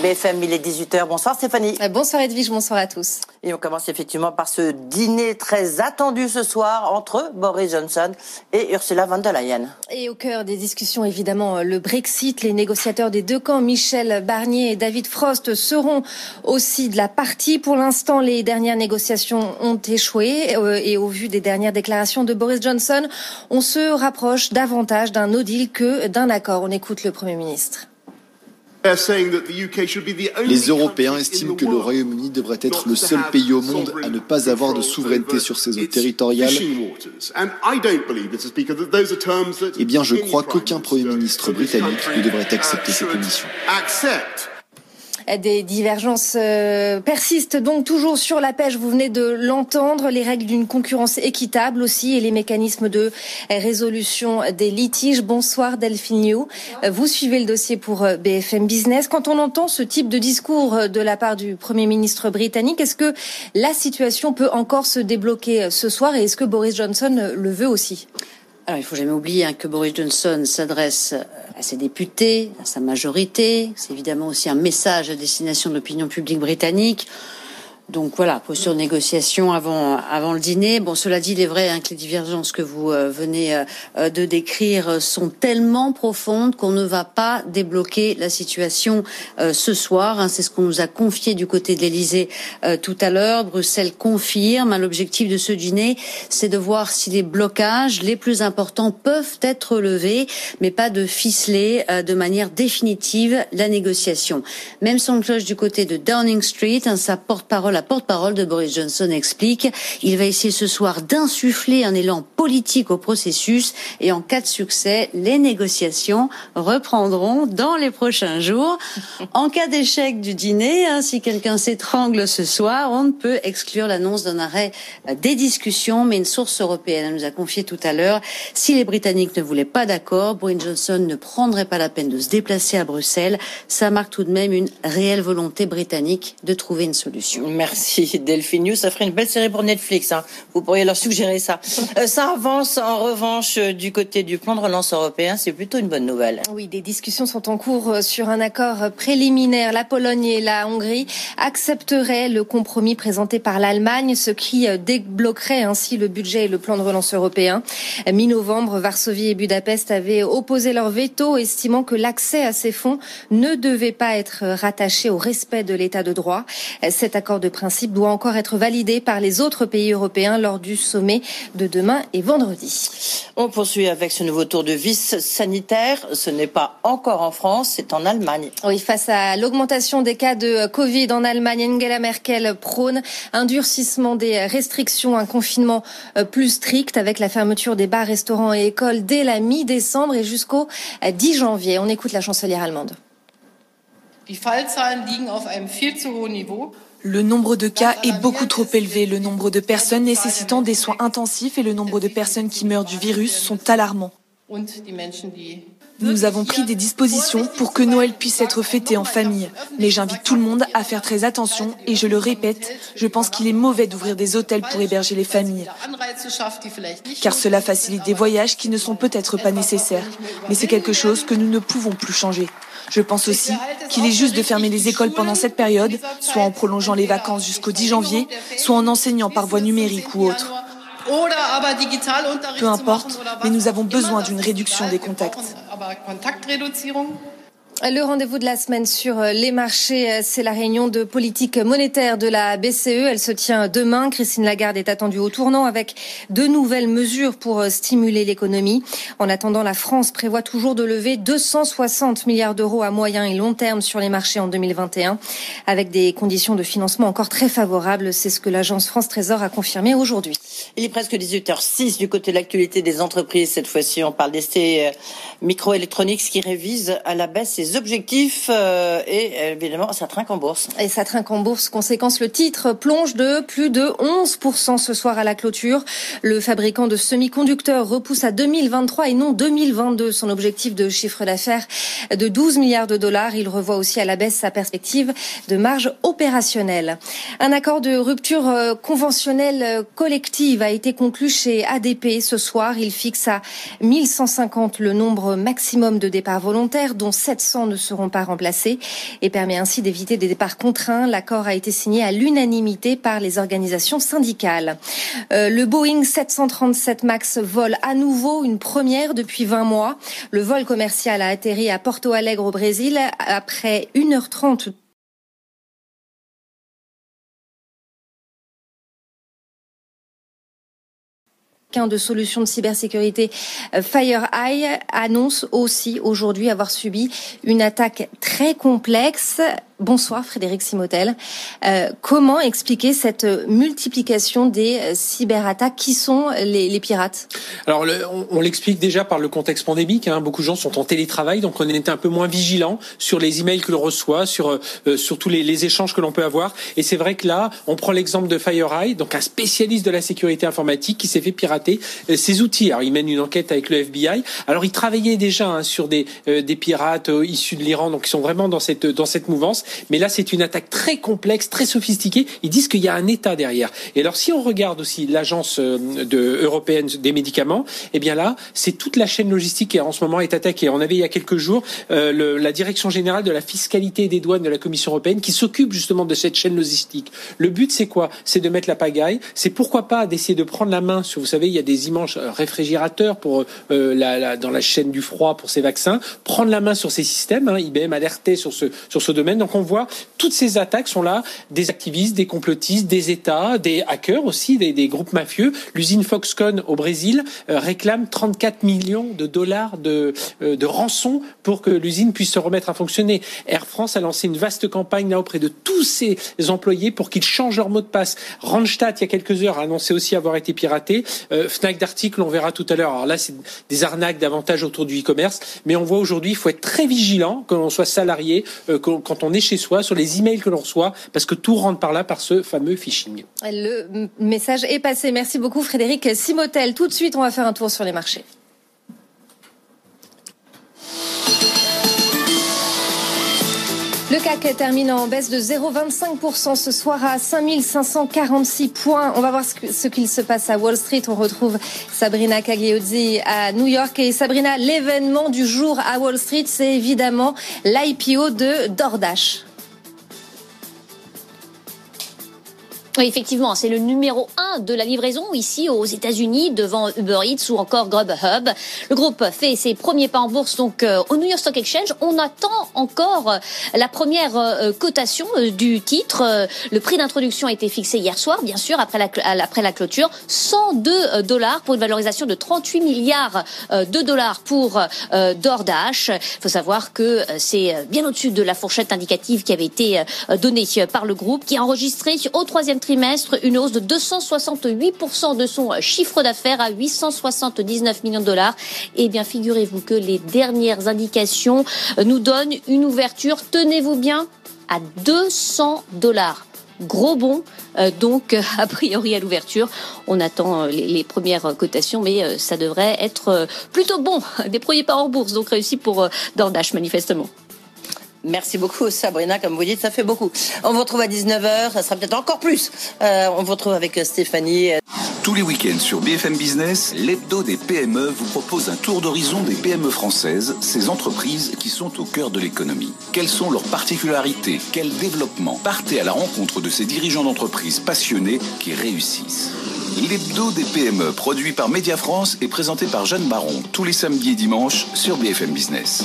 BFM, il est 18h. Bonsoir Stéphanie. Euh, Bonsoir Edwige, bonsoir à tous. Et on commence effectivement par ce dîner très attendu ce soir entre Boris Johnson et Ursula von der Leyen. Et au cœur des discussions, évidemment, le Brexit. Les négociateurs des deux camps, Michel Barnier et David Frost, seront aussi de la partie. Pour l'instant, les dernières négociations ont échoué. euh, Et au vu des dernières déclarations de Boris Johnson, on se rapproche davantage d'un no deal que d'un accord. On écoute le Premier ministre. Les Européens estiment que le Royaume-Uni devrait être le seul pays au monde à ne pas avoir de souveraineté sur ses eaux territoriales. Eh bien, je crois qu'aucun Premier ministre britannique ne devrait accepter ces conditions. Des divergences euh, persistent donc toujours sur la pêche. Vous venez de l'entendre. Les règles d'une concurrence équitable aussi et les mécanismes de résolution des litiges. Bonsoir Delphine Liu. Vous suivez le dossier pour euh, BFM Business. Quand on entend ce type de discours euh, de la part du Premier ministre britannique, est-ce que la situation peut encore se débloquer ce soir? Et est-ce que Boris Johnson le veut aussi? Alors, il faut jamais oublier hein, que Boris Johnson s'adresse à ses députés, à sa majorité. C'est évidemment aussi un message à destination de l'opinion publique britannique. Donc voilà, posture de négociation avant avant le dîner. Bon, cela dit, il est vrai hein, que les divergences que vous euh, venez euh, de décrire euh, sont tellement profondes qu'on ne va pas débloquer la situation euh, ce soir. hein. C'est ce qu'on nous a confié du côté de l'Élysée euh, tout à l'heure. Bruxelles confirme. hein, L'objectif de ce dîner, c'est de voir si les blocages les plus importants peuvent être levés, mais pas de ficeler euh, de manière définitive la négociation. Même son cloche du côté de Downing Street, hein, sa porte-parole, la porte-parole de Boris Johnson explique, il va essayer ce soir d'insuffler un élan politique au processus et en cas de succès, les négociations reprendront dans les prochains jours. En cas d'échec du dîner, hein, si quelqu'un s'étrangle ce soir, on ne peut exclure l'annonce d'un arrêt euh, des discussions, mais une source européenne nous a confié tout à l'heure, si les Britanniques ne voulaient pas d'accord, Boris Johnson ne prendrait pas la peine de se déplacer à Bruxelles. Ça marque tout de même une réelle volonté britannique de trouver une solution. Delphine News. Ça ferait une belle série pour Netflix. Hein. Vous pourriez leur suggérer ça. Euh, ça avance en revanche euh, du côté du plan de relance européen. C'est plutôt une bonne nouvelle. Oui, des discussions sont en cours euh, sur un accord préliminaire. La Pologne et la Hongrie accepteraient le compromis présenté par l'Allemagne, ce qui débloquerait ainsi le budget et le plan de relance européen. Mi-novembre, Varsovie et Budapest avaient opposé leur veto, estimant que l'accès à ces fonds ne devait pas être rattaché au respect de l'état de droit. Cet accord de principe doit encore être validé par les autres pays européens lors du sommet de demain et vendredi. On poursuit avec ce nouveau tour de vis sanitaire. Ce n'est pas encore en France, c'est en Allemagne. Oui, face à l'augmentation des cas de Covid en Allemagne, Angela Merkel prône un durcissement des restrictions, un confinement euh, plus strict avec la fermeture des bars, restaurants et écoles dès la mi-décembre et jusqu'au euh, 10 janvier. On écoute la chancelière allemande. Die Fallzahlen liegen auf einem viel zu hohen Niveau. Le nombre de cas est beaucoup trop élevé. Le nombre de personnes nécessitant des soins intensifs et le nombre de personnes qui meurent du virus sont alarmants. Nous avons pris des dispositions pour que Noël puisse être fêté en famille. Mais j'invite tout le monde à faire très attention et je le répète, je pense qu'il est mauvais d'ouvrir des hôtels pour héberger les familles. Car cela facilite des voyages qui ne sont peut-être pas nécessaires. Mais c'est quelque chose que nous ne pouvons plus changer. Je pense aussi qu'il est juste de fermer les écoles pendant cette période, soit en prolongeant les vacances jusqu'au 10 janvier, soit en enseignant par voie numérique ou autre. Peu importe, mais nous avons besoin d'une réduction des contacts. Le rendez-vous de la semaine sur euh, les marchés, euh, c'est la réunion de politique monétaire de la BCE. Elle se tient demain. Christine Lagarde est attendue au tournant avec de nouvelles mesures pour euh, stimuler l'économie. En attendant, la France prévoit toujours de lever 260 milliards d'euros à moyen et long terme sur les marchés en 2021, avec des conditions de financement encore très favorables. C'est ce que l'agence France Trésor a confirmé aujourd'hui. Il est presque 18h06 du côté de l'actualité des entreprises. Cette fois-ci, on parle euh, microélectroniques qui révisent à la baisse ses objectifs euh, et évidemment, ça trinque en bourse. Et ça trinque en bourse. Conséquence, le titre plonge de plus de 11% ce soir à la clôture. Le fabricant de semi-conducteurs repousse à 2023 et non 2022 son objectif de chiffre d'affaires de 12 milliards de dollars. Il revoit aussi à la baisse sa perspective de marge opérationnelle. Un accord de rupture euh, conventionnelle euh, collective a été conclu chez ADP ce soir. Il fixe à 1150 le nombre maximum de départs volontaires, dont 700 ne seront pas remplacés, et permet ainsi d'éviter des départs contraints. L'accord a été signé à l'unanimité par les organisations syndicales. Euh, le Boeing 737 MAX vole à nouveau une première depuis 20 mois. Le vol commercial a atterri à Porto Alegre au Brésil après 1h30 de solutions de cybersécurité euh, FireEye annonce aussi aujourd'hui avoir subi une attaque très complexe Bonsoir Frédéric Simotel. Euh, comment expliquer cette multiplication des euh, cyberattaques Qui sont les, pirates? Alors on, l'explique déjà par le contexte pandémique. Hein. Beaucoup de gens sont en télétravail, donc on est un peu moins vigilant sur les emails que l'on reçoit, sur euh, sur tous les, les, échanges que l'on peut avoir. Et c'est vrai que là, on prend l'exemple de FireEye, donc un spécialiste de la sécurité informatique qui s'est fait pirater euh, ses outils. Alors il mène une enquête avec le FBI. Alors il travaillait déjà hein, sur des euh, des pirates issus de l'Iran, donc ils sont vraiment dans cette dans cette mouvance. Mais là, c'est une attaque très complexe, très sophistiquée. Ils disent qu'il y a un État derrière. Et alors, si on regarde aussi l'agence euh, européenne des médicaments, eh bien là, c'est toute la chaîne logistique qui en ce moment est attaquée. On avait il y a quelques jours euh, la direction générale de la fiscalité et des douanes de la Commission européenne qui s'occupe justement de cette chaîne logistique. Le but, c'est quoi? C'est de mettre la pagaille. C'est pourquoi pas d'essayer de prendre la main sur, vous savez, il y a des immenses réfrigérateurs pour euh, la, la, dans la chaîne du froid pour ces vaccins. Prendre la main sur ces systèmes. Hein, IBM alertait sur ce sur ce domaine. Voit toutes ces attaques sont là des activistes, des complotistes, des États, des hackers aussi, des, groupes mafieux. L'usine Foxconn au Brésil euh, réclame 34 millions de dollars de, euh, de rançon pour que l'usine puisse se remettre à fonctionner. Air France a lancé une vaste campagne là auprès de tous ses employés pour qu'ils changent leur mot de passe. Randstad, il y a quelques heures, a annoncé aussi avoir été piraté. Euh, Fnac d'articles, on verra tout à l'heure. Alors là, c'est des arnaques davantage autour du e-commerce, mais on voit aujourd'hui, il faut être très vigilant quand on soit salarié, quand on est chez soi, sur les emails que l'on reçoit, parce que tout rentre par là par ce fameux phishing. Le message est passé. Merci beaucoup Frédéric Simotel. Tout de suite, on va faire un tour sur les marchés. Le CAC termine en baisse de 0,25% ce soir à 5546 points. On va voir ce qu'il se passe à Wall Street. On retrouve Sabrina Cagliozzi à New York. Et Sabrina, l'événement du jour à Wall Street, c'est évidemment l'IPO de DoorDash. Effectivement, c'est le numéro un de la livraison ici aux États-Unis devant Uber Eats ou encore Grubhub. Le groupe fait ses premiers pas en bourse donc euh, au New York Stock Exchange. On attend encore euh, la première euh, cotation du titre. Le prix d'introduction a été fixé hier soir, bien sûr, après la, après la clôture, 102 dollars pour une valorisation de 38 milliards de dollars pour DoorDash. Il faut savoir que c'est bien au-dessus de la fourchette indicative qui avait été donnée par le groupe, qui a enregistré au troisième trimestre une hausse de 268% de son chiffre d'affaires à 879 millions de dollars. Et eh bien, figurez-vous que les dernières indications nous donnent une ouverture, tenez-vous bien, à 200 dollars gros bond. Euh, donc, a priori, à l'ouverture, on attend euh, les, les, premières cotations, mais euh, ça devrait être plutôt bon. Des premiers pas en bourse, donc réussi pour Dordash, manifestement. Merci beaucoup Sabrina, comme vous dites, ça fait beaucoup. On vous retrouve à 19h, ça sera peut-être encore plus. Euh, on vous retrouve avec Stéphanie. Tous les week-ends sur BFM Business, l'hebdo des PME vous propose un tour d'horizon des PME françaises, ces entreprises qui sont au cœur de l'économie. Quelles sont leurs particularités? Quel développement? Partez à la rencontre de ces dirigeants d'entreprises passionnés qui réussissent. L'hebdo des PME, produit par Média France et présenté par Jeanne Baron, tous les samedis et dimanches sur BFM Business.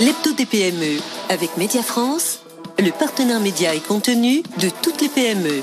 L'hebdo des PME avec Média France, le partenaire média et contenu de toutes les PME.